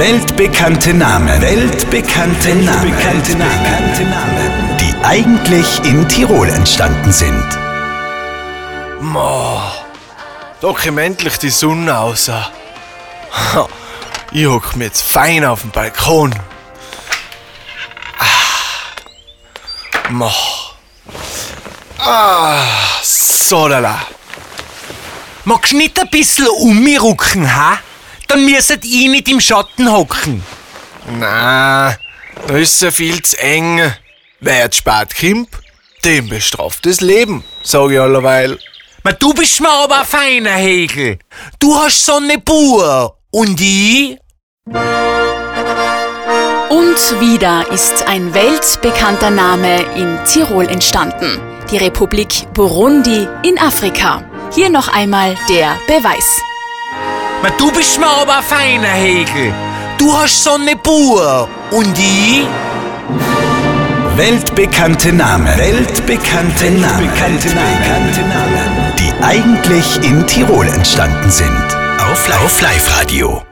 Weltbekannte Namen. Weltbekannte Namen. Weltbekannte Namen. Die eigentlich in Tirol entstanden sind. Mo, da die Sonne raus. Ha, Ich hock mir jetzt fein auf dem Balkon. Ah. Mo. Ah, so lala. Magst nicht ein bisschen umrucken, ha? Dann müsstet ich nicht im Schatten hocken. Na, da ist ja viel zu eng. Wer jetzt spät kommt, dem bestraft das Leben, sag ich allerweil. Ma, du bist mir aber ein feiner Hegel. Du hast so eine Bur. Und ich? Und wieder ist ein weltbekannter Name in Tirol entstanden. Die Republik Burundi in Afrika. Hier noch einmal der Beweis. Ma, du bist mir aber ein feiner Hegel. Du hast so eine Bur. Und ich? Weltbekannte Namen. Weltbekannte Namen. Weltbekannte Namen. Die eigentlich in Tirol entstanden sind. Auf Live-Radio.